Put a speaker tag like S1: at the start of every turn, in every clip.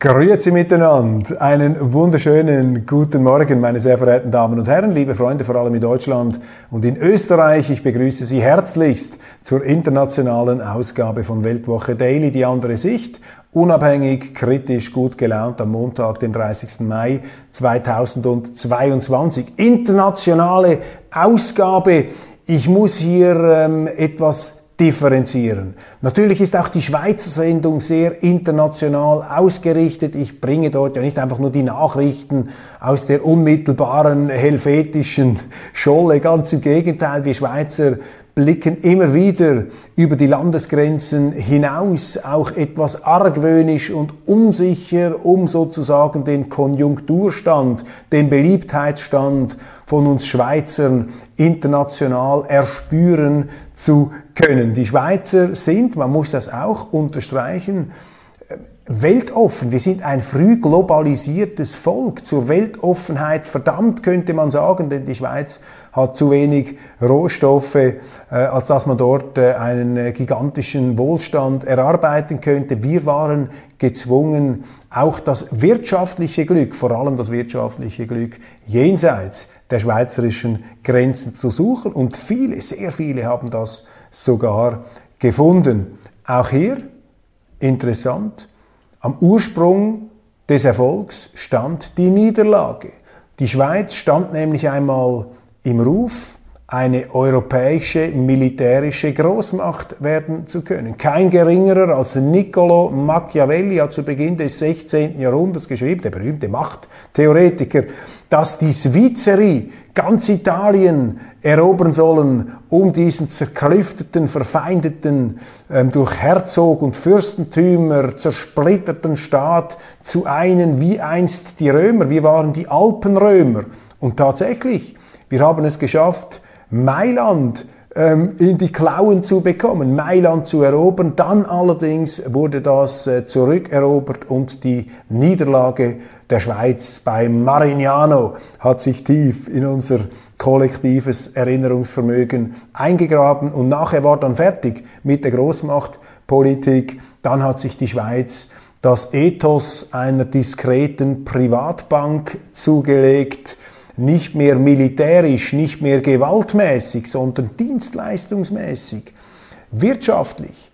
S1: Grüezi miteinander. Einen wunderschönen guten Morgen, meine sehr verehrten Damen und Herren, liebe Freunde, vor allem in Deutschland und in Österreich. Ich begrüße Sie herzlichst zur internationalen Ausgabe von Weltwoche Daily, die andere Sicht. Unabhängig, kritisch, gut gelaunt am Montag, den 30. Mai 2022. Internationale Ausgabe. Ich muss hier ähm, etwas differenzieren. Natürlich ist auch die Schweizer Sendung sehr international ausgerichtet. Ich bringe dort ja nicht einfach nur die Nachrichten aus der unmittelbaren helvetischen Scholle. Ganz im Gegenteil, wir Schweizer blicken immer wieder über die Landesgrenzen hinaus, auch etwas argwöhnisch und unsicher, um sozusagen den Konjunkturstand, den Beliebtheitsstand von uns Schweizern international erspüren zu können. Die Schweizer sind, man muss das auch unterstreichen, weltoffen. Wir sind ein früh globalisiertes Volk. Zur Weltoffenheit verdammt, könnte man sagen, denn die Schweiz hat zu wenig Rohstoffe, äh, als dass man dort äh, einen äh, gigantischen Wohlstand erarbeiten könnte. Wir waren gezwungen, auch das wirtschaftliche Glück, vor allem das wirtschaftliche Glück jenseits der schweizerischen Grenzen zu suchen. Und viele, sehr viele haben das sogar gefunden. Auch hier interessant, am Ursprung des Erfolgs stand die Niederlage. Die Schweiz stand nämlich einmal im Ruf, eine europäische militärische Großmacht werden zu können. Kein geringerer als Niccolo Machiavelli hat zu Beginn des 16. Jahrhunderts geschrieben, der berühmte Machttheoretiker, dass die Svizzeri ganz Italien erobern sollen, um diesen zerklüfteten, verfeindeten, ähm, durch Herzog und Fürstentümer zersplitterten Staat zu einen wie einst die Römer. Wir waren die Alpenrömer. Und tatsächlich, wir haben es geschafft, Mailand ähm, in die Klauen zu bekommen, Mailand zu erobern. Dann allerdings wurde das äh, zurückerobert und die Niederlage der Schweiz bei Marignano hat sich tief in unser kollektives Erinnerungsvermögen eingegraben und nachher war dann fertig mit der Großmachtpolitik. Dann hat sich die Schweiz das Ethos einer diskreten Privatbank zugelegt nicht mehr militärisch, nicht mehr gewaltmäßig, sondern dienstleistungsmäßig, wirtschaftlich,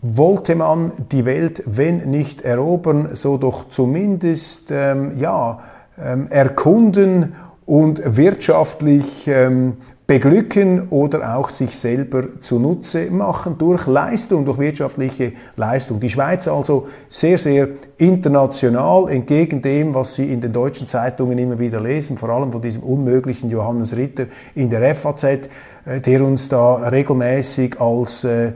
S1: wollte man die Welt, wenn nicht erobern, so doch zumindest ähm, ja, ähm, erkunden und wirtschaftlich ähm, beglücken oder auch sich selber zunutze machen durch Leistung, durch wirtschaftliche Leistung. Die Schweiz also sehr, sehr international, entgegen dem, was Sie in den deutschen Zeitungen immer wieder lesen, vor allem von diesem unmöglichen Johannes Ritter in der FAZ, äh, der uns da regelmäßig als äh,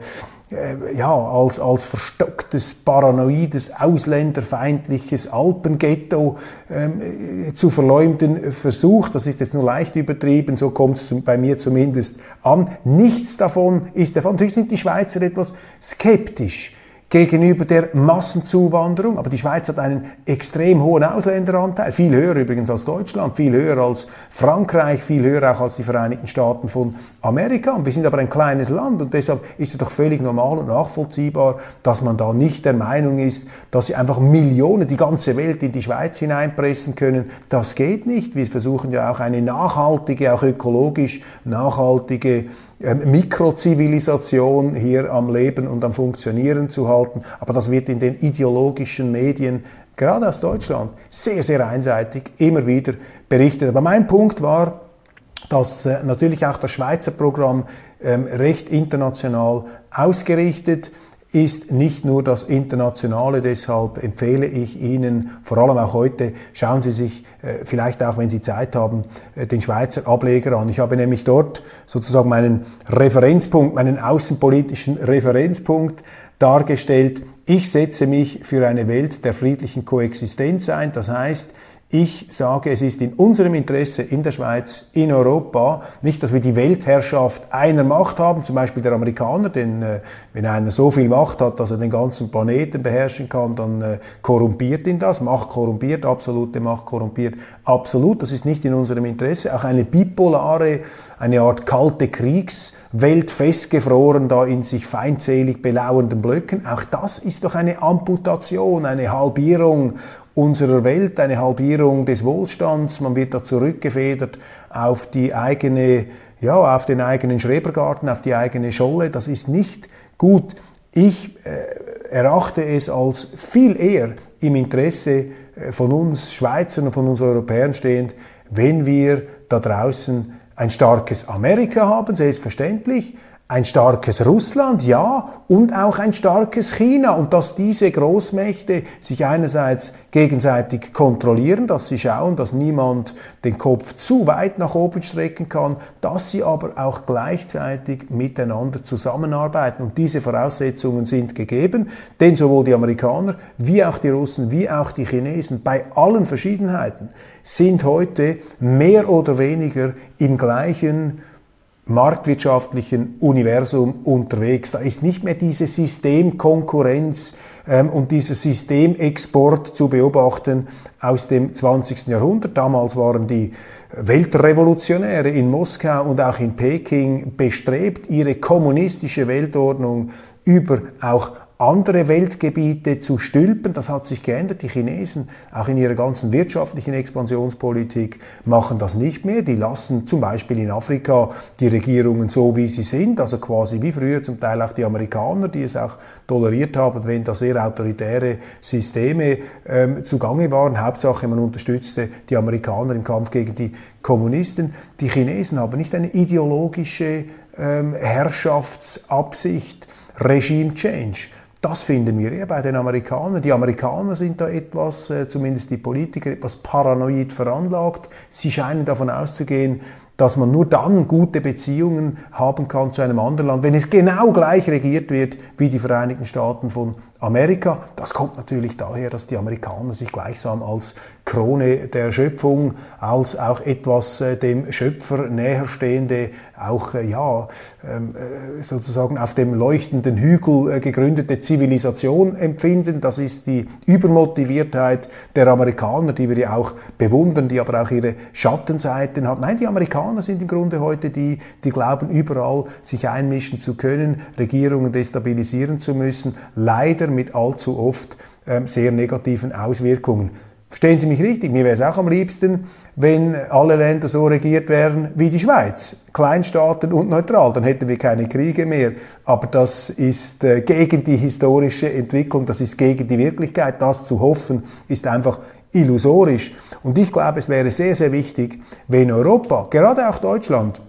S1: ja, als, als verstocktes, paranoides, ausländerfeindliches Alpenghetto ähm, zu verleumden versucht. Das ist jetzt nur leicht übertrieben, so kommt es bei mir zumindest an. Nichts davon ist davon. Natürlich sind die Schweizer etwas skeptisch gegenüber der Massenzuwanderung. Aber die Schweiz hat einen extrem hohen Ausländeranteil, viel höher übrigens als Deutschland, viel höher als Frankreich, viel höher auch als die Vereinigten Staaten von Amerika. Und wir sind aber ein kleines Land und deshalb ist es doch völlig normal und nachvollziehbar, dass man da nicht der Meinung ist, dass sie einfach Millionen, die ganze Welt in die Schweiz hineinpressen können. Das geht nicht. Wir versuchen ja auch eine nachhaltige, auch ökologisch nachhaltige Mikrozivilisation hier am Leben und am Funktionieren zu halten. Aber das wird in den ideologischen Medien, gerade aus Deutschland, sehr, sehr einseitig immer wieder berichtet. Aber mein Punkt war, dass äh, natürlich auch das Schweizer Programm ähm, recht international ausgerichtet ist ist nicht nur das Internationale. Deshalb empfehle ich Ihnen, vor allem auch heute, schauen Sie sich äh, vielleicht auch, wenn Sie Zeit haben, äh, den Schweizer Ableger an. Ich habe nämlich dort sozusagen meinen Referenzpunkt, meinen außenpolitischen Referenzpunkt dargestellt. Ich setze mich für eine Welt der friedlichen Koexistenz ein. Das heißt, Ich sage, es ist in unserem Interesse in der Schweiz, in Europa, nicht, dass wir die Weltherrschaft einer Macht haben, zum Beispiel der Amerikaner, denn äh, wenn einer so viel Macht hat, dass er den ganzen Planeten beherrschen kann, dann äh, korrumpiert ihn das. Macht korrumpiert, absolute Macht korrumpiert, absolut. Das ist nicht in unserem Interesse. Auch eine bipolare, eine Art kalte Kriegswelt festgefroren, da in sich feindselig belauernden Blöcken. Auch das ist doch eine Amputation, eine Halbierung unserer Welt, eine Halbierung des Wohlstands. Man wird da zurückgefedert auf die eigene, ja, auf den eigenen Schrebergarten, auf die eigene Scholle. Das ist nicht gut. Ich äh, erachte es als viel eher im Interesse äh, von uns Schweizern und von uns Europäern stehend, wenn wir da draußen ein starkes Amerika haben, selbstverständlich, ein starkes Russland, ja, und auch ein starkes China. Und dass diese Großmächte sich einerseits gegenseitig kontrollieren, dass sie schauen, dass niemand den Kopf zu weit nach oben strecken kann, dass sie aber auch gleichzeitig miteinander zusammenarbeiten. Und diese Voraussetzungen sind gegeben, denn sowohl die Amerikaner wie auch die Russen wie auch die Chinesen bei allen Verschiedenheiten sind heute mehr oder weniger im gleichen marktwirtschaftlichen Universum unterwegs. Da ist nicht mehr diese Systemkonkurrenz ähm, und dieser Systemexport zu beobachten aus dem 20. Jahrhundert. Damals waren die Weltrevolutionäre in Moskau und auch in Peking bestrebt, ihre kommunistische Weltordnung über auch andere Weltgebiete zu stülpen. Das hat sich geändert. Die Chinesen, auch in ihrer ganzen wirtschaftlichen Expansionspolitik, machen das nicht mehr. Die lassen zum Beispiel in Afrika die Regierungen so, wie sie sind, also quasi wie früher zum Teil auch die Amerikaner, die es auch toleriert haben, wenn da sehr autoritäre Systeme ähm, zugange waren. Hauptsache, man unterstützte die Amerikaner im Kampf gegen die Kommunisten. Die Chinesen haben nicht eine ideologische ähm, Herrschaftsabsicht, Regime Change das finden wir eher bei den Amerikanern. Die Amerikaner sind da etwas, äh, zumindest die Politiker, etwas paranoid veranlagt. Sie scheinen davon auszugehen, dass man nur dann gute Beziehungen haben kann zu einem anderen Land, wenn es genau gleich regiert wird wie die Vereinigten Staaten von Amerika. Das kommt natürlich daher, dass die Amerikaner sich gleichsam als Krone der Schöpfung, als auch etwas äh, dem Schöpfer näherstehende, auch äh, ja ähm, äh, sozusagen auf dem leuchtenden Hügel äh, gegründete Zivilisation empfinden. Das ist die Übermotiviertheit der Amerikaner, die wir ja auch bewundern, die aber auch ihre Schattenseiten hat. Nein, die Amerikaner sind im Grunde heute die, die glauben, überall sich einmischen zu können, Regierungen destabilisieren zu müssen. Leider mit allzu oft ähm, sehr negativen Auswirkungen. Verstehen Sie mich richtig? Mir wäre es auch am liebsten, wenn alle Länder so regiert wären wie die Schweiz, Kleinstaaten und neutral, dann hätten wir keine Kriege mehr. Aber das ist äh, gegen die historische Entwicklung, das ist gegen die Wirklichkeit. Das zu hoffen, ist einfach illusorisch. Und ich glaube, es wäre sehr, sehr wichtig, wenn Europa, gerade auch Deutschland,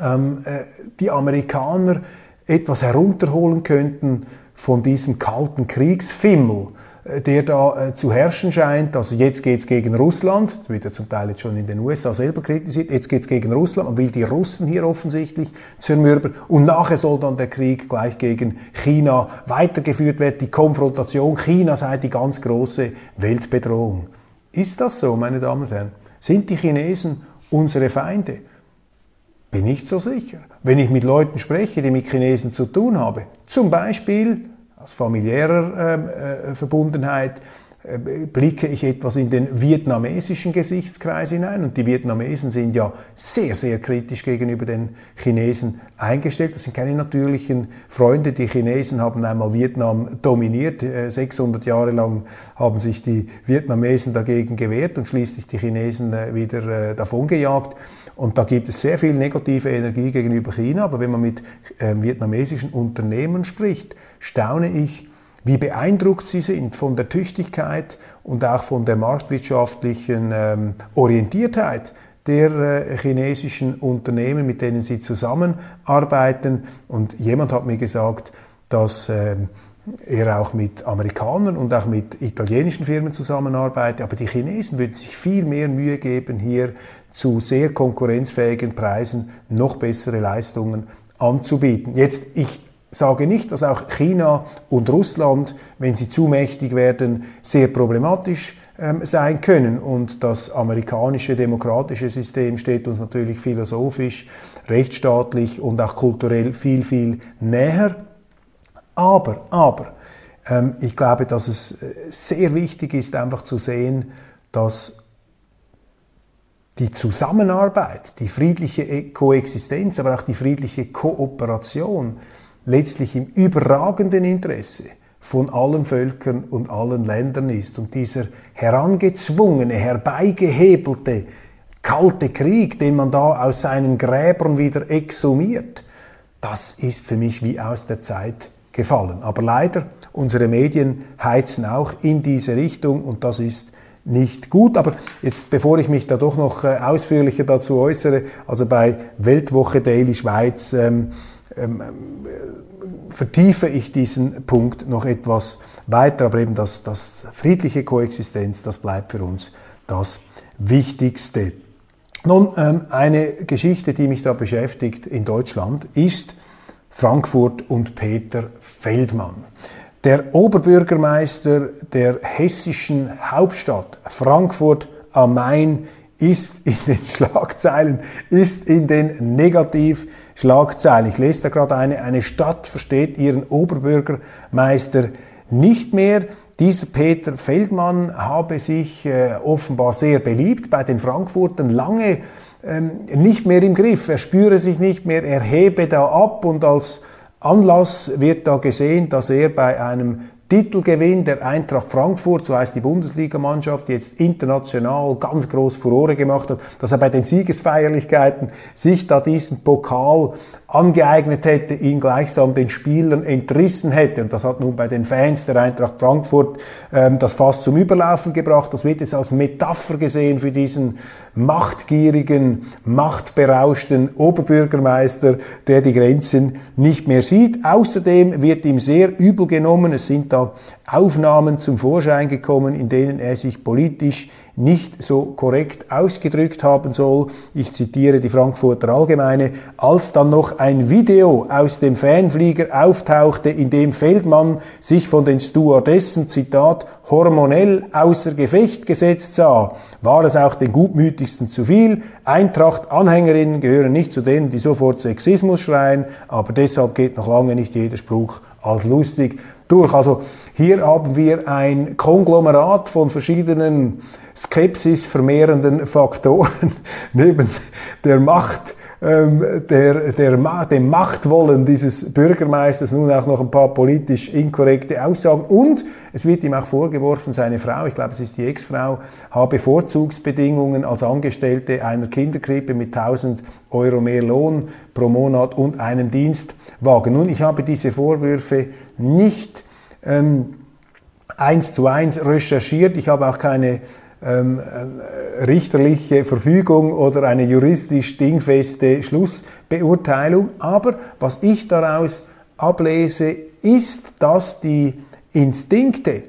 S1: ähm, äh, die Amerikaner etwas herunterholen könnten von diesem kalten Kriegsfimmel, äh, der da äh, zu herrschen scheint. Also jetzt geht es gegen Russland, das wird ja zum Teil jetzt schon in den USA selber kritisiert, jetzt geht es gegen Russland, man will die Russen hier offensichtlich zermürben und nachher soll dann der Krieg gleich gegen China weitergeführt werden, die Konfrontation, China sei die ganz große Weltbedrohung. Ist das so, meine Damen und Herren? Sind die Chinesen unsere Feinde? Bin nicht so sicher. Wenn ich mit Leuten spreche, die mit Chinesen zu tun haben, zum Beispiel aus familiärer ähm, äh, Verbundenheit, äh, blicke ich etwas in den vietnamesischen Gesichtskreis hinein und die Vietnamesen sind ja sehr, sehr kritisch gegenüber den Chinesen eingestellt. Das sind keine natürlichen Freunde. Die Chinesen haben einmal Vietnam dominiert. 600 äh, Jahre lang haben sich die Vietnamesen dagegen gewehrt und schließlich die Chinesen äh, wieder davongejagt. Und da gibt es sehr viel negative Energie gegenüber China. Aber wenn man mit äh, vietnamesischen Unternehmen spricht, staune ich, wie beeindruckt sie sind von der Tüchtigkeit und auch von der marktwirtschaftlichen ähm, Orientiertheit der äh, chinesischen Unternehmen, mit denen sie zusammenarbeiten. Und jemand hat mir gesagt, dass ähm, er auch mit Amerikanern und auch mit italienischen Firmen zusammenarbeitet. Aber die Chinesen würden sich viel mehr Mühe geben, hier zu sehr konkurrenzfähigen Preisen noch bessere Leistungen anzubieten. Jetzt, ich sage nicht, dass auch China und Russland, wenn sie zu mächtig werden, sehr problematisch ähm, sein können. Und das amerikanische demokratische System steht uns natürlich philosophisch, rechtsstaatlich und auch kulturell viel, viel näher. Aber, aber, ähm, ich glaube, dass es äh, sehr wichtig ist, einfach zu sehen, dass die Zusammenarbeit, die friedliche e-, Koexistenz, aber auch die friedliche Kooperation letztlich im überragenden Interesse von allen Völkern und allen Ländern ist. Und dieser herangezwungene, herbeigehebelte kalte Krieg, den man da aus seinen Gräbern wieder exhumiert, das ist für mich wie aus der Zeit gefallen. Aber leider, unsere Medien heizen auch in diese Richtung und das ist nicht gut. Aber jetzt, bevor ich mich da doch noch äh, ausführlicher dazu äußere, also bei Weltwoche Daily Schweiz ähm, ähm, äh, vertiefe ich diesen Punkt noch etwas weiter, aber eben das, das friedliche Koexistenz, das bleibt für uns das Wichtigste. Nun, ähm, eine Geschichte, die mich da beschäftigt in Deutschland, ist Frankfurt und Peter Feldmann. Der Oberbürgermeister der hessischen Hauptstadt Frankfurt am Main ist in den Schlagzeilen, ist in den Negativschlagzeilen. Ich lese da gerade eine, eine Stadt versteht ihren Oberbürgermeister nicht mehr. Dieser Peter Feldmann habe sich äh, offenbar sehr beliebt bei den Frankfurtern, lange nicht mehr im Griff. Er spüre sich nicht mehr, er hebe da ab und als Anlass wird da gesehen, dass er bei einem Titelgewinn der Eintracht Frankfurt, so heißt die Bundesligamannschaft, die jetzt international ganz groß Furore gemacht hat, dass er bei den Siegesfeierlichkeiten sich da diesen Pokal angeeignet hätte, ihn gleichsam den Spielern entrissen hätte. Und das hat nun bei den Fans der Eintracht Frankfurt ähm, das fast zum Überlaufen gebracht. Das wird jetzt als Metapher gesehen für diesen machtgierigen, machtberauschten Oberbürgermeister, der die Grenzen nicht mehr sieht. Außerdem wird ihm sehr übel genommen. Es sind da Aufnahmen zum Vorschein gekommen, in denen er sich politisch nicht so korrekt ausgedrückt haben soll. Ich zitiere die Frankfurter Allgemeine, als dann noch ein Video aus dem Fanflieger auftauchte, in dem Feldmann sich von den Stewardessen, Zitat, hormonell außer Gefecht gesetzt sah, war es auch den Gutmütigsten zu viel. Eintracht-Anhängerinnen gehören nicht zu denen, die sofort Sexismus schreien, aber deshalb geht noch lange nicht jeder Spruch als lustig durch. Also hier haben wir ein Konglomerat von verschiedenen Skepsis vermehrenden Faktoren neben der Macht ähm, der, der, dem Machtwollen dieses Bürgermeisters nun auch noch ein paar politisch inkorrekte Aussagen und es wird ihm auch vorgeworfen, seine Frau, ich glaube es ist die Ex-Frau, habe Vorzugsbedingungen als Angestellte einer Kinderkrippe mit 1000 Euro mehr Lohn pro Monat und einem Dienstwagen. Nun, ich habe diese Vorwürfe nicht ähm, eins zu eins recherchiert, ich habe auch keine ähm, äh, richterliche Verfügung oder eine juristisch dingfeste Schlussbeurteilung. Aber was ich daraus ablese, ist, dass die Instinkte,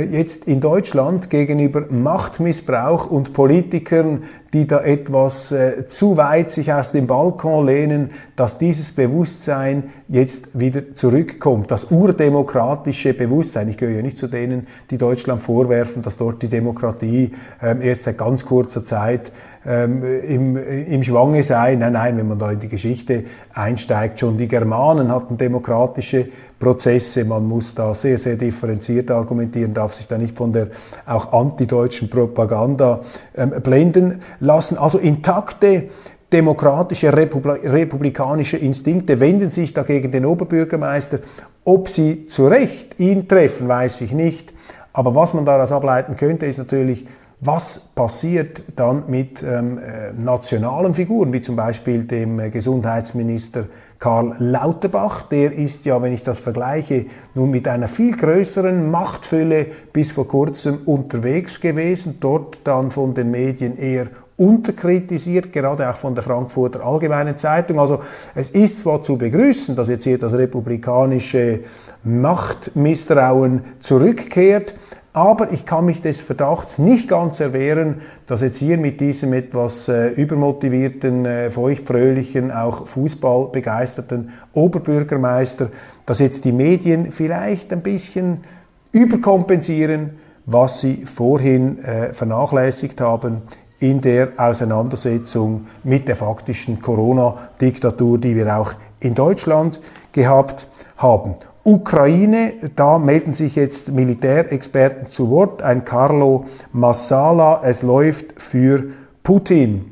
S1: jetzt in Deutschland gegenüber Machtmissbrauch und Politikern, die da etwas äh, zu weit sich aus dem Balkon lehnen, dass dieses Bewusstsein jetzt wieder zurückkommt. Das urdemokratische Bewusstsein. Ich gehöre ja nicht zu denen, die Deutschland vorwerfen, dass dort die Demokratie ähm, erst seit ganz kurzer Zeit ähm, im, im Schwange sei. Nein, nein, wenn man da in die Geschichte einsteigt, schon die Germanen hatten demokratische Prozesse. Man muss da sehr, sehr differenziert argumentieren, darf sich da nicht von der auch antideutschen Propaganda ähm, blenden lassen. Also intakte demokratische, republikanische Instinkte wenden sich dagegen den Oberbürgermeister. Ob sie zu Recht ihn treffen, weiß ich nicht. Aber was man daraus ableiten könnte, ist natürlich, was passiert dann mit ähm, äh, nationalen Figuren, wie zum Beispiel dem äh, Gesundheitsminister Karl Lauterbach? Der ist ja, wenn ich das vergleiche, nun mit einer viel größeren Machtfülle bis vor kurzem unterwegs gewesen, dort dann von den Medien eher unterkritisiert, gerade auch von der Frankfurter Allgemeinen Zeitung. Also es ist zwar zu begrüßen, dass jetzt hier das republikanische Machtmisstrauen zurückkehrt, aber ich kann mich des Verdachts nicht ganz erwehren, dass jetzt hier mit diesem etwas äh, übermotivierten, äh, feuchtfröhlichen, auch fußballbegeisterten Oberbürgermeister, dass jetzt die Medien vielleicht ein bisschen überkompensieren was sie vorhin äh, vernachlässigt haben in der Auseinandersetzung mit der faktischen Corona-Diktatur, die wir auch in Deutschland gehabt haben. Ukraine, da melden sich jetzt Militärexperten zu Wort. Ein Carlo Massala, es läuft für Putin.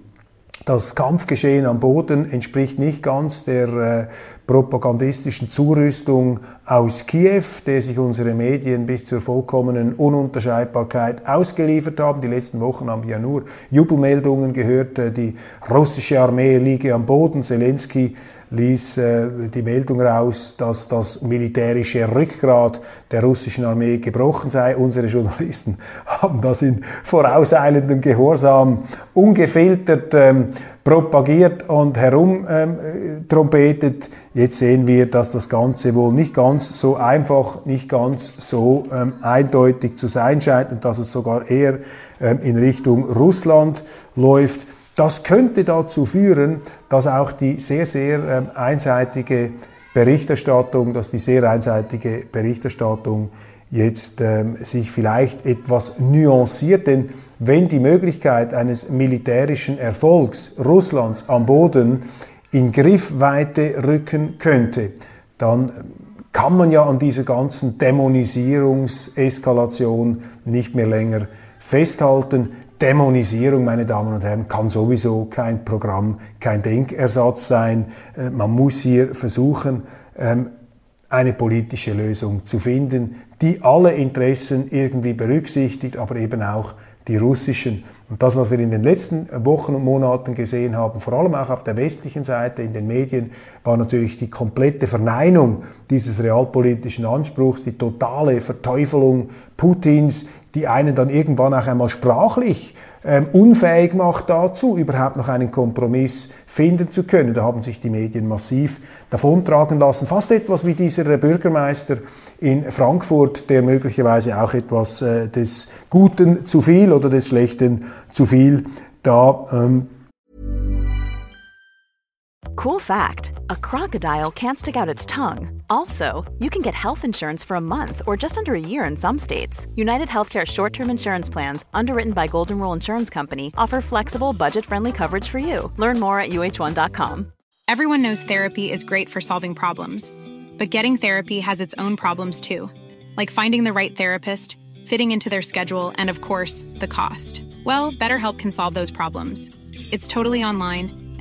S1: Das Kampfgeschehen am Boden entspricht nicht ganz der äh, propagandistischen Zurüstung aus Kiew, der sich unsere Medien bis zur vollkommenen Ununterscheidbarkeit ausgeliefert haben. Die letzten Wochen haben wir ja nur Jubelmeldungen gehört, äh, die russische Armee liege am Boden, Zelensky ließ äh, die Meldung raus, dass das militärische Rückgrat der russischen Armee gebrochen sei. Unsere Journalisten haben das in vorauseilendem Gehorsam ungefiltert ähm, propagiert und herumtrompetet. Ähm, Jetzt sehen wir, dass das Ganze wohl nicht ganz so einfach, nicht ganz so ähm, eindeutig zu sein scheint und dass es sogar eher ähm, in Richtung Russland läuft. Das könnte dazu führen, dass auch die sehr, sehr ähm, einseitige Berichterstattung, dass die sehr einseitige Berichterstattung jetzt ähm, sich vielleicht etwas nuanciert, denn wenn die Möglichkeit eines militärischen Erfolgs Russlands am Boden in Griffweite rücken könnte, dann kann man ja an dieser ganzen Dämonisierungseskalation nicht mehr länger festhalten. Dämonisierung, meine Damen und Herren, kann sowieso kein Programm, kein Denkersatz sein. Äh, man muss hier versuchen, ähm, eine politische Lösung zu finden, die alle Interessen irgendwie berücksichtigt, aber eben auch die russischen. Und das, was wir in den letzten Wochen und Monaten gesehen haben, vor allem auch auf der westlichen Seite in den Medien, war natürlich die komplette Verneinung dieses realpolitischen Anspruchs, die totale Verteufelung Putins, die einen dann irgendwann auch einmal sprachlich ähm, unfähig macht dazu, überhaupt noch einen Kompromiss finden zu können. Da haben sich die Medien massiv davontragen lassen. Fast etwas wie dieser Bürgermeister in Frankfurt, der möglicherweise auch etwas äh, des Guten zu viel oder des Schlechten zu viel da ähm,
S2: Cool fact a crocodile can't stick out its tongue. Also, you can get health insurance for a month or just under a year in some states. United Healthcare short term insurance plans, underwritten by Golden Rule Insurance Company, offer flexible, budget friendly coverage for you. Learn more at uh1.com.
S3: Everyone knows therapy is great for solving problems, but getting therapy has its own problems too, like finding the right therapist, fitting into their schedule, and of course, the cost. Well, BetterHelp can solve those problems. It's totally online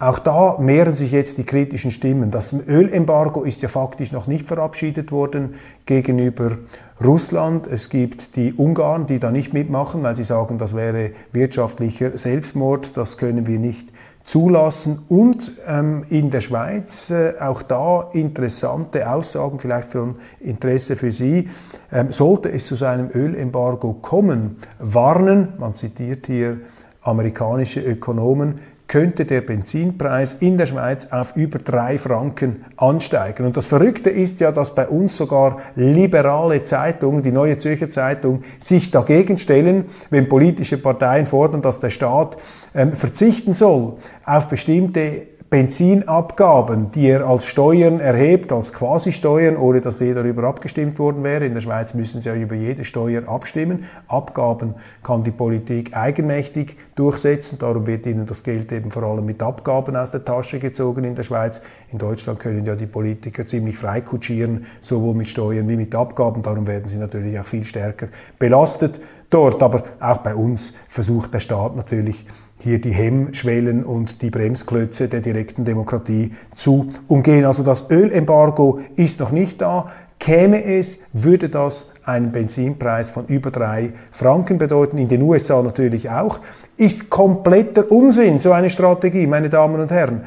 S1: Auch da mehren sich jetzt die kritischen Stimmen. Das Ölembargo ist ja faktisch noch nicht verabschiedet worden gegenüber Russland. Es gibt die Ungarn, die da nicht mitmachen, weil sie sagen, das wäre wirtschaftlicher Selbstmord, das können wir nicht zulassen. Und ähm, in der Schweiz äh, auch da interessante Aussagen, vielleicht von Interesse für Sie. Ähm, sollte es zu seinem Ölembargo kommen, warnen, man zitiert hier amerikanische Ökonomen, könnte der Benzinpreis in der Schweiz auf über drei Franken ansteigen. Und das Verrückte ist ja, dass bei uns sogar liberale Zeitungen, die Neue Zürcher Zeitung, sich dagegen stellen, wenn politische Parteien fordern, dass der Staat ähm, verzichten soll auf bestimmte Benzinabgaben, die er als Steuern erhebt, als Quasi-Steuern, ohne dass je darüber abgestimmt worden wäre. In der Schweiz müssen sie ja über jede Steuer abstimmen. Abgaben kann die Politik eigenmächtig durchsetzen. Darum wird ihnen das Geld eben vor allem mit Abgaben aus der Tasche gezogen in der Schweiz. In Deutschland können ja die Politiker ziemlich frei kutschieren, sowohl mit Steuern wie mit Abgaben. Darum werden sie natürlich auch viel stärker belastet dort. Aber auch bei uns versucht der Staat natürlich, hier die Hemmschwellen und die Bremsklötze der direkten Demokratie zu umgehen. Also das Ölembargo ist noch nicht da. Käme es, würde das einen Benzinpreis von über drei Franken bedeuten, in den USA natürlich auch, ist kompletter Unsinn, so eine Strategie, meine Damen und Herren.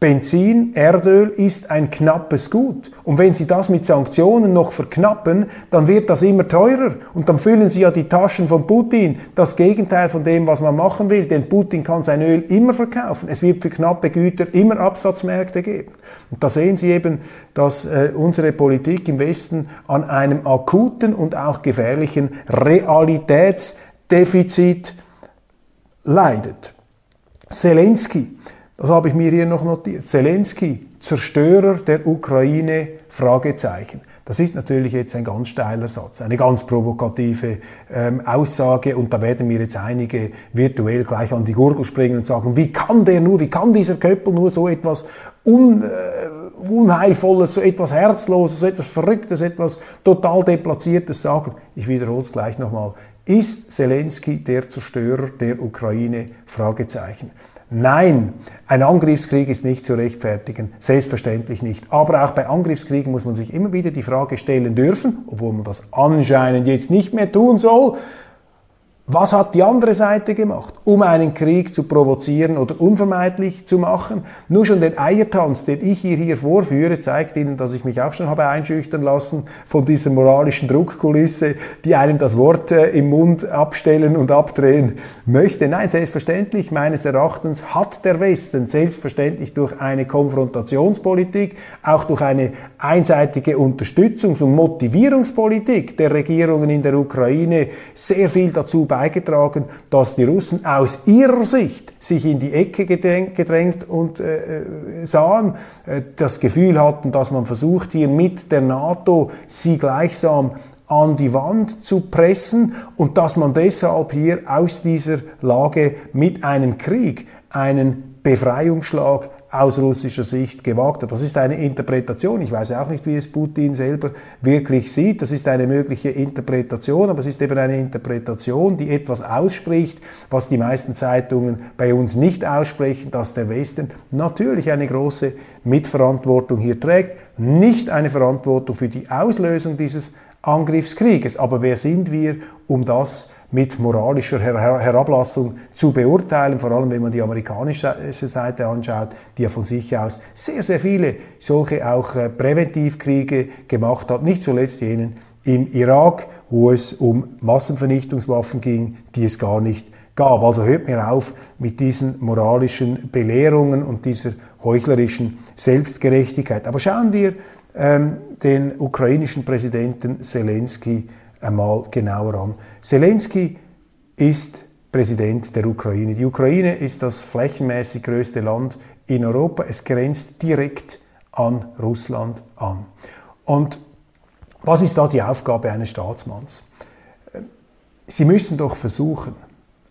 S1: Benzin, Erdöl ist ein knappes Gut. Und wenn Sie das mit Sanktionen noch verknappen, dann wird das immer teurer. Und dann füllen Sie ja die Taschen von Putin. Das Gegenteil von dem, was man machen will. Denn Putin kann sein Öl immer verkaufen. Es wird für knappe Güter immer Absatzmärkte geben. Und da sehen Sie eben, dass äh, unsere Politik im Westen an einem akuten und auch gefährlichen Realitätsdefizit leidet. Zelensky das habe ich mir hier noch notiert. Zelensky, Zerstörer der Ukraine, Fragezeichen. Das ist natürlich jetzt ein ganz steiler Satz, eine ganz provokative ähm, Aussage und da werden mir jetzt einige virtuell gleich an die Gurgel springen und sagen, wie kann der nur, wie kann dieser Köppel nur so etwas un, äh, Unheilvolles, so etwas Herzloses, so etwas Verrücktes, etwas total Deplatziertes sagen. Ich wiederhole es gleich nochmal. Ist Zelensky der Zerstörer der Ukraine? Fragezeichen. Nein, ein Angriffskrieg ist nicht zu rechtfertigen, selbstverständlich nicht. Aber auch bei Angriffskriegen muss man sich immer wieder die Frage stellen dürfen, obwohl man das anscheinend jetzt nicht mehr tun soll, was hat die andere Seite gemacht, um einen Krieg zu provozieren oder unvermeidlich zu machen? Nur schon den Eiertanz, den ich hier, hier vorführe, zeigt Ihnen, dass ich mich auch schon habe einschüchtern lassen von dieser moralischen Druckkulisse, die einem das Wort äh, im Mund abstellen und abdrehen möchte. Nein, selbstverständlich, meines Erachtens hat der Westen selbstverständlich durch eine Konfrontationspolitik, auch durch eine einseitige Unterstützungs- und Motivierungspolitik der Regierungen in der Ukraine sehr viel dazu beigetragen, beigetragen, dass die Russen aus ihrer Sicht sich in die Ecke gedrängt und äh, äh, sahen, äh, das Gefühl hatten, dass man versucht, hier mit der NATO sie gleichsam an die Wand zu pressen und dass man deshalb hier aus dieser Lage mit einem Krieg einen Befreiungsschlag aus russischer Sicht gewagt hat. Das ist eine Interpretation. Ich weiß auch nicht, wie es Putin selber wirklich sieht. Das ist eine mögliche Interpretation, aber es ist eben eine Interpretation, die etwas ausspricht, was die meisten Zeitungen bei uns nicht aussprechen, dass der Westen natürlich eine große Mitverantwortung hier trägt. Nicht eine Verantwortung für die Auslösung dieses Angriffskrieges. Aber wer sind wir, um das mit moralischer Her Herablassung zu beurteilen, vor allem wenn man die amerikanische Seite anschaut, die ja von sich aus sehr, sehr viele solche auch äh, Präventivkriege gemacht hat, nicht zuletzt jenen im Irak, wo es um Massenvernichtungswaffen ging, die es gar nicht gab. Also hört mir auf mit diesen moralischen Belehrungen und dieser heuchlerischen Selbstgerechtigkeit. Aber schauen wir ähm, den ukrainischen Präsidenten Zelensky einmal genauer an. Zelensky ist Präsident der Ukraine. Die Ukraine ist das flächenmäßig größte Land in Europa. Es grenzt direkt an Russland an. Und was ist da die Aufgabe eines Staatsmanns? Sie müssen doch versuchen,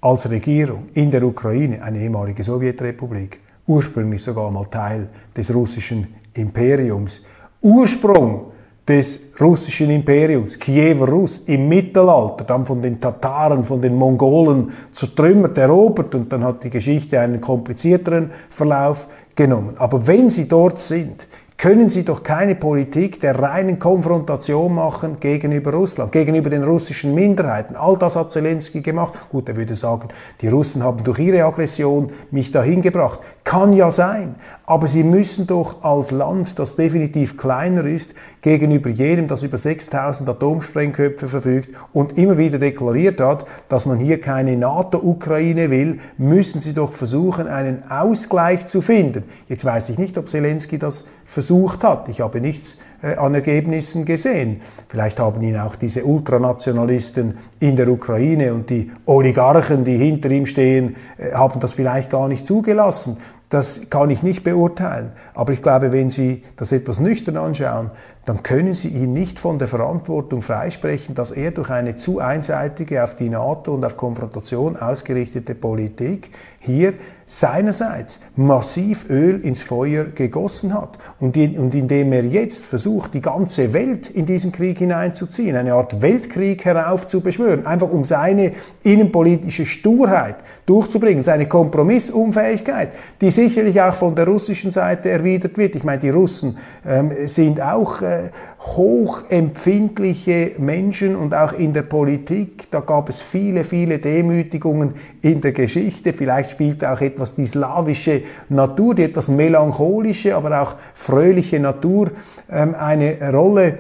S1: als Regierung in der Ukraine, eine ehemalige Sowjetrepublik, ursprünglich sogar mal Teil des russischen Imperiums, Ursprung des russischen Imperiums, Kiewer Russ, im Mittelalter, dann von den Tataren, von den Mongolen zertrümmert, erobert und dann hat die Geschichte einen komplizierteren Verlauf genommen. Aber wenn sie dort sind, können Sie doch keine Politik der reinen Konfrontation machen gegenüber Russland, gegenüber den russischen Minderheiten. All das hat Zelensky gemacht. Gut, er würde sagen, die Russen haben durch ihre Aggression mich dahin gebracht. Kann ja sein. Aber sie müssen doch als Land, das definitiv kleiner ist, gegenüber jedem, das über 6000 Atomsprengköpfe verfügt und immer wieder deklariert hat, dass man hier keine NATO-Ukraine will, müssen sie doch versuchen, einen Ausgleich zu finden. Jetzt weiß ich nicht, ob Zelensky das versucht hat. Ich habe nichts äh, an Ergebnissen gesehen. Vielleicht haben ihn auch diese Ultranationalisten in der Ukraine und die Oligarchen, die hinter ihm stehen, äh, haben das vielleicht gar nicht zugelassen. Das kann ich nicht beurteilen. Aber ich glaube, wenn Sie das etwas nüchtern anschauen, dann können Sie ihn nicht von der Verantwortung freisprechen, dass er durch eine zu einseitige auf die NATO und auf Konfrontation ausgerichtete Politik hier seinerseits massiv Öl ins Feuer gegossen hat und, in, und indem er jetzt versucht, die ganze Welt in diesen Krieg hineinzuziehen, eine Art Weltkrieg heraufzubeschwören, einfach um seine innenpolitische Sturheit durchzubringen, seine Kompromissunfähigkeit, die sicherlich auch von der russischen Seite erwidert wird. Ich meine, die Russen ähm, sind auch äh, hochempfindliche Menschen und auch in der Politik, da gab es viele, viele Demütigungen in der Geschichte, vielleicht spielt auch etwas etwas die slawische Natur, die etwas melancholische, aber auch fröhliche Natur ähm, eine Rolle,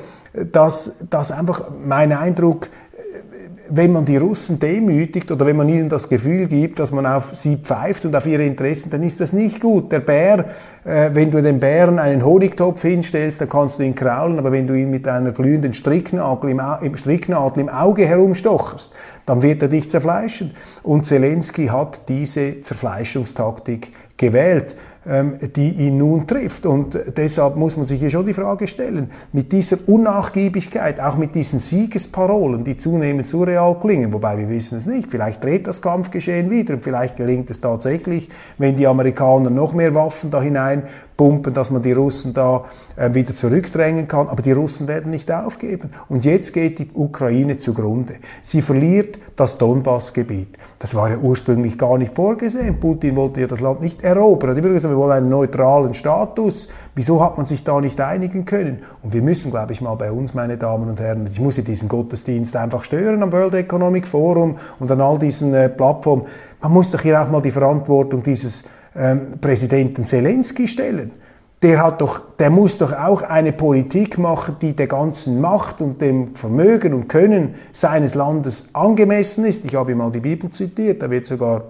S1: dass, dass einfach mein Eindruck wenn man die Russen demütigt oder wenn man ihnen das Gefühl gibt, dass man auf sie pfeift und auf ihre Interessen, dann ist das nicht gut. Der Bär, äh, wenn du dem Bären einen Honigtopf hinstellst, dann kannst du ihn kraulen, aber wenn du ihn mit einer glühenden Stricknadel im, im, Stricknadel im Auge herumstocherst, dann wird er dich zerfleischen. Und Zelensky hat diese Zerfleischungstaktik gewählt. Ähm, die ihn nun trifft. Und deshalb muss man sich hier schon die Frage stellen, mit dieser Unnachgiebigkeit, auch mit diesen Siegesparolen, die zunehmend surreal klingen, wobei wir wissen es nicht, vielleicht dreht das Kampfgeschehen wieder und vielleicht gelingt es tatsächlich, wenn die Amerikaner noch mehr Waffen da hinein pumpen, dass man die Russen da äh, wieder zurückdrängen kann. Aber die Russen werden nicht aufgeben. Und jetzt geht die Ukraine zugrunde. Sie verliert das Donbassgebiet. Das war ja ursprünglich gar nicht vorgesehen. Putin wollte ja das Land nicht erobern. Er hat immer gesagt, wir wollen einen neutralen Status. Wieso hat man sich da nicht einigen können? Und wir müssen, glaube ich, mal bei uns, meine Damen und Herren, ich muss ja diesen Gottesdienst einfach stören am World Economic Forum und an all diesen äh, Plattformen. Man muss doch hier auch mal die Verantwortung dieses ähm, Präsidenten Zelensky stellen. Der, hat doch, der muss doch auch eine Politik machen, die der ganzen Macht und dem Vermögen und Können seines Landes angemessen ist. Ich habe mal die Bibel zitiert, da wird sogar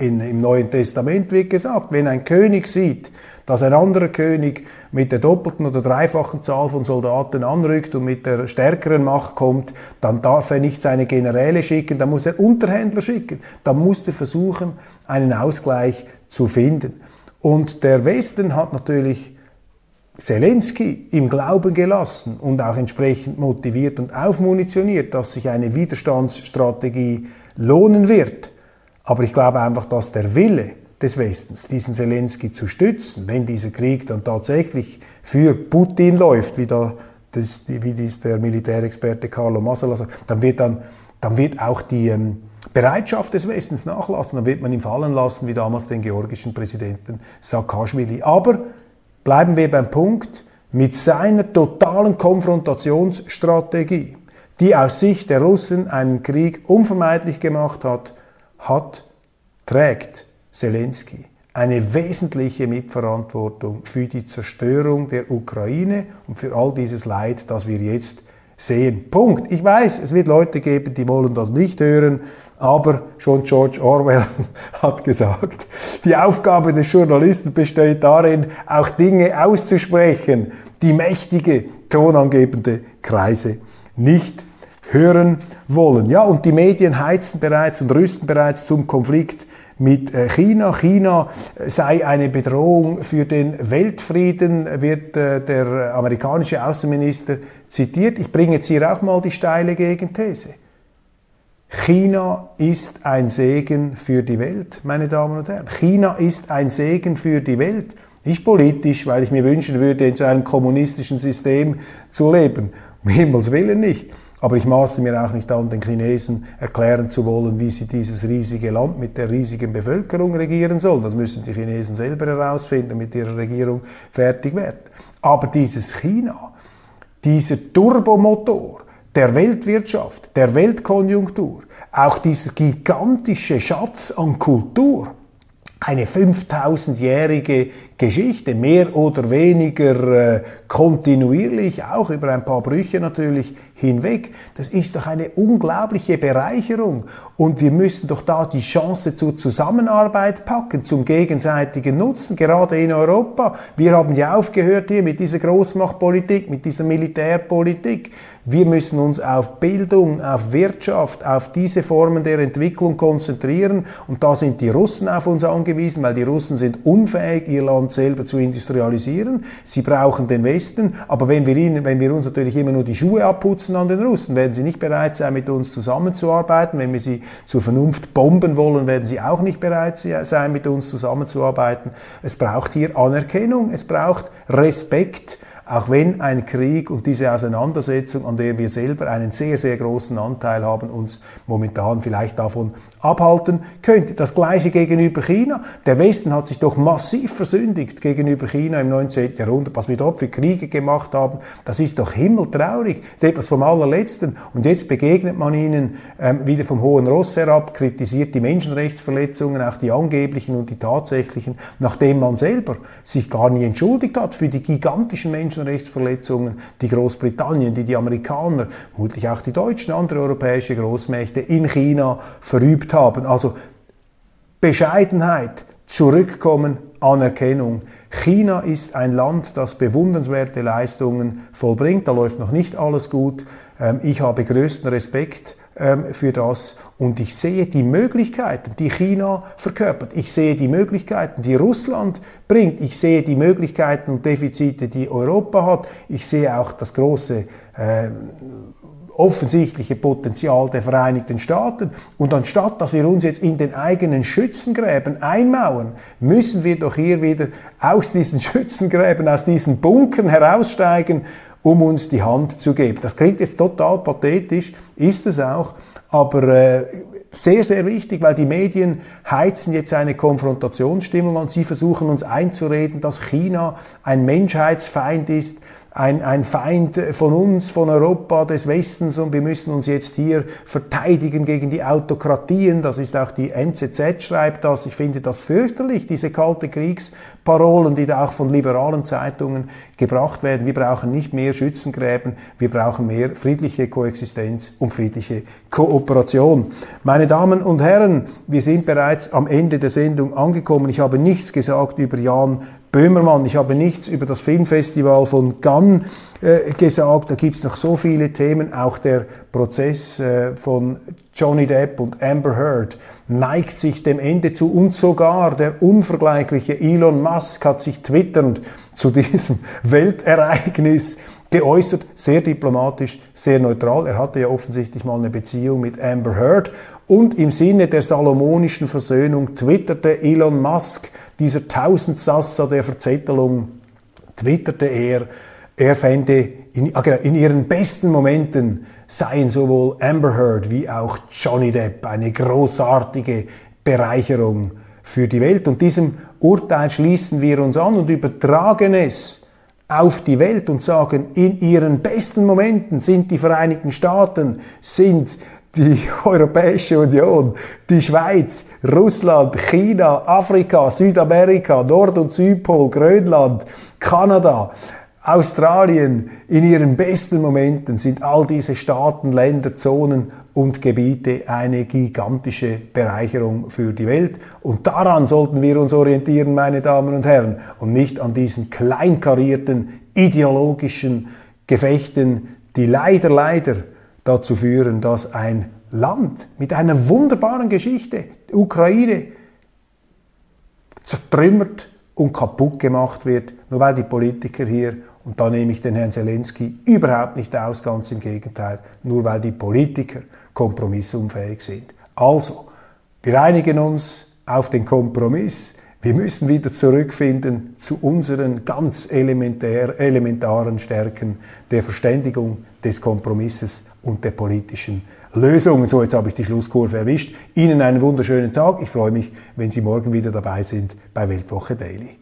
S1: in, im Neuen Testament wird gesagt, wenn ein König sieht, dass ein anderer König mit der doppelten oder dreifachen Zahl von Soldaten anrückt und mit der stärkeren Macht kommt, dann darf er nicht seine Generäle schicken, dann muss er Unterhändler schicken. Dann muss er versuchen, einen Ausgleich zu finden. Und der Westen hat natürlich Zelensky im Glauben gelassen und auch entsprechend motiviert und aufmunitioniert, dass sich eine Widerstandsstrategie lohnen wird. Aber ich glaube einfach, dass der Wille des Westens, diesen Zelensky zu stützen, wenn dieser Krieg dann tatsächlich für Putin läuft, wie, da, das, wie dies der Militärexperte Carlo Masala sagt, dann wird, dann, dann wird auch die, ähm, Bereitschaft des Westens nachlassen, dann wird man ihn fallen lassen, wie damals den georgischen Präsidenten Saakashvili. Aber bleiben wir beim Punkt, mit seiner totalen Konfrontationsstrategie, die aus Sicht der Russen einen Krieg unvermeidlich gemacht hat, hat, trägt Zelensky eine wesentliche Mitverantwortung für die Zerstörung der Ukraine und für all dieses Leid, das wir jetzt sehen. Punkt. Ich weiß, es wird Leute geben, die wollen das nicht hören. Aber schon George Orwell hat gesagt, die Aufgabe des Journalisten besteht darin, auch Dinge auszusprechen, die mächtige, tonangebende Kreise nicht hören wollen. Ja, und die Medien heizen bereits und rüsten bereits zum Konflikt mit äh, China. China sei eine Bedrohung für den Weltfrieden, wird äh, der amerikanische Außenminister zitiert. Ich bringe jetzt hier auch mal die steile Gegenthese. China ist ein Segen für die Welt, meine Damen und Herren. China ist ein Segen für die Welt. Nicht politisch, weil ich mir wünschen würde, in so einem kommunistischen System zu leben. Um Himmels Willen nicht. Aber ich maße mir auch nicht an, den Chinesen erklären zu wollen, wie sie dieses riesige Land mit der riesigen Bevölkerung regieren sollen. Das müssen die Chinesen selber herausfinden, mit ihrer Regierung fertig werden. Aber dieses China, dieser Turbomotor, der Weltwirtschaft, der Weltkonjunktur, auch dieser gigantische Schatz an Kultur, eine 5000-jährige Geschichte, mehr oder weniger äh, kontinuierlich, auch über ein paar Brüche natürlich hinweg. Das ist doch eine unglaubliche Bereicherung. Und wir müssen doch da die Chance zur Zusammenarbeit packen, zum gegenseitigen Nutzen, gerade in Europa. Wir haben ja aufgehört hier mit dieser Großmachtpolitik, mit dieser Militärpolitik. Wir müssen uns auf Bildung, auf Wirtschaft, auf diese Formen der Entwicklung konzentrieren. Und da sind die Russen auf uns angewiesen, weil die Russen sind unfähig, ihr Land selber zu industrialisieren. Sie brauchen den Westen. Aber wenn wir, ihnen, wenn wir uns natürlich immer nur die Schuhe abputzen an den Russen, werden sie nicht bereit sein, mit uns zusammenzuarbeiten. Wenn wir sie zur Vernunft bomben wollen, werden sie auch nicht bereit sein, mit uns zusammenzuarbeiten. Es braucht hier Anerkennung, es braucht Respekt auch wenn ein Krieg und diese Auseinandersetzung, an der wir selber einen sehr, sehr großen Anteil haben, uns momentan vielleicht davon abhalten könnte. Das gleiche gegenüber China. Der Westen hat sich doch massiv versündigt gegenüber China im 19. Jahrhundert. Was wir dort für Kriege gemacht haben, das ist doch himmeltraurig. Das ist etwas vom allerletzten. Und jetzt begegnet man ihnen ähm, wieder vom hohen Ross herab, kritisiert die Menschenrechtsverletzungen, auch die angeblichen und die tatsächlichen, nachdem man selber sich gar nie entschuldigt hat für die gigantischen Menschenrechtsverletzungen, die Großbritannien, die die Amerikaner, vermutlich auch die Deutschen, andere europäische Großmächte in China verübt haben. Also Bescheidenheit, Zurückkommen, Anerkennung. China ist ein Land, das bewundernswerte Leistungen vollbringt. Da läuft noch nicht alles gut. Ähm, ich habe größten Respekt ähm, für das und ich sehe die Möglichkeiten, die China verkörpert. Ich sehe die Möglichkeiten, die Russland bringt. Ich sehe die Möglichkeiten und Defizite, die Europa hat. Ich sehe auch das große äh, offensichtliche Potenzial der Vereinigten Staaten. Und anstatt dass wir uns jetzt in den eigenen Schützengräben einmauern, müssen wir doch hier wieder aus diesen Schützengräben, aus diesen Bunkern heraussteigen, um uns die Hand zu geben. Das klingt jetzt total pathetisch, ist es auch, aber äh, sehr, sehr wichtig, weil die Medien heizen jetzt eine Konfrontationsstimmung an. Sie versuchen uns einzureden, dass China ein Menschheitsfeind ist, ein, ein Feind von uns, von Europa, des Westens und wir müssen uns jetzt hier verteidigen gegen die Autokratien. Das ist auch die NZZ schreibt das. Ich finde das fürchterlich, diese kalte Kriegsparolen, die da auch von liberalen Zeitungen gebracht werden. Wir brauchen nicht mehr Schützengräben, wir brauchen mehr friedliche Koexistenz und friedliche Kooperation. Meine Damen und Herren, wir sind bereits am Ende der Sendung angekommen. Ich habe nichts gesagt über Jan Böhmermann. Ich habe nichts über das Filmfestival von Cannes äh, gesagt. Da gibt es noch so viele Themen. Auch der Prozess äh, von Johnny Depp und Amber Heard neigt sich dem Ende zu. Und sogar der unvergleichliche Elon Musk hat sich twitternd zu diesem Weltereignis geäußert, sehr diplomatisch, sehr neutral. Er hatte ja offensichtlich mal eine Beziehung mit Amber Heard. Und im Sinne der salomonischen Versöhnung twitterte Elon Musk, dieser Tausendsasser der Verzettelung, twitterte er, er fände in, ah, genau, in ihren besten Momenten seien sowohl Amber Heard wie auch Johnny Depp eine großartige Bereicherung für die Welt. Und diesem Urteil schließen wir uns an und übertragen es auf die Welt und sagen, in ihren besten Momenten sind die Vereinigten Staaten, sind die Europäische Union, die Schweiz, Russland, China, Afrika, Südamerika, Nord- und Südpol, Grönland, Kanada, Australien, in ihren besten Momenten sind all diese Staaten, Länder, Zonen und Gebiete eine gigantische Bereicherung für die Welt. Und daran sollten wir uns orientieren, meine Damen und Herren, und nicht an diesen kleinkarierten ideologischen Gefechten, die leider, leider dazu führen, dass ein Land mit einer wunderbaren Geschichte, die Ukraine, zertrümmert und kaputt gemacht wird, nur weil die Politiker hier, und da nehme ich den Herrn Zelensky überhaupt nicht aus, ganz im Gegenteil, nur weil die Politiker kompromissunfähig sind. Also, wir einigen uns auf den Kompromiss, wir müssen wieder zurückfinden zu unseren ganz elementär, elementaren Stärken der Verständigung, des Kompromisses und der politischen Lösungen. So, jetzt habe ich die Schlusskurve erwischt. Ihnen einen wunderschönen Tag. Ich freue mich, wenn Sie morgen wieder dabei sind bei Weltwoche Daily.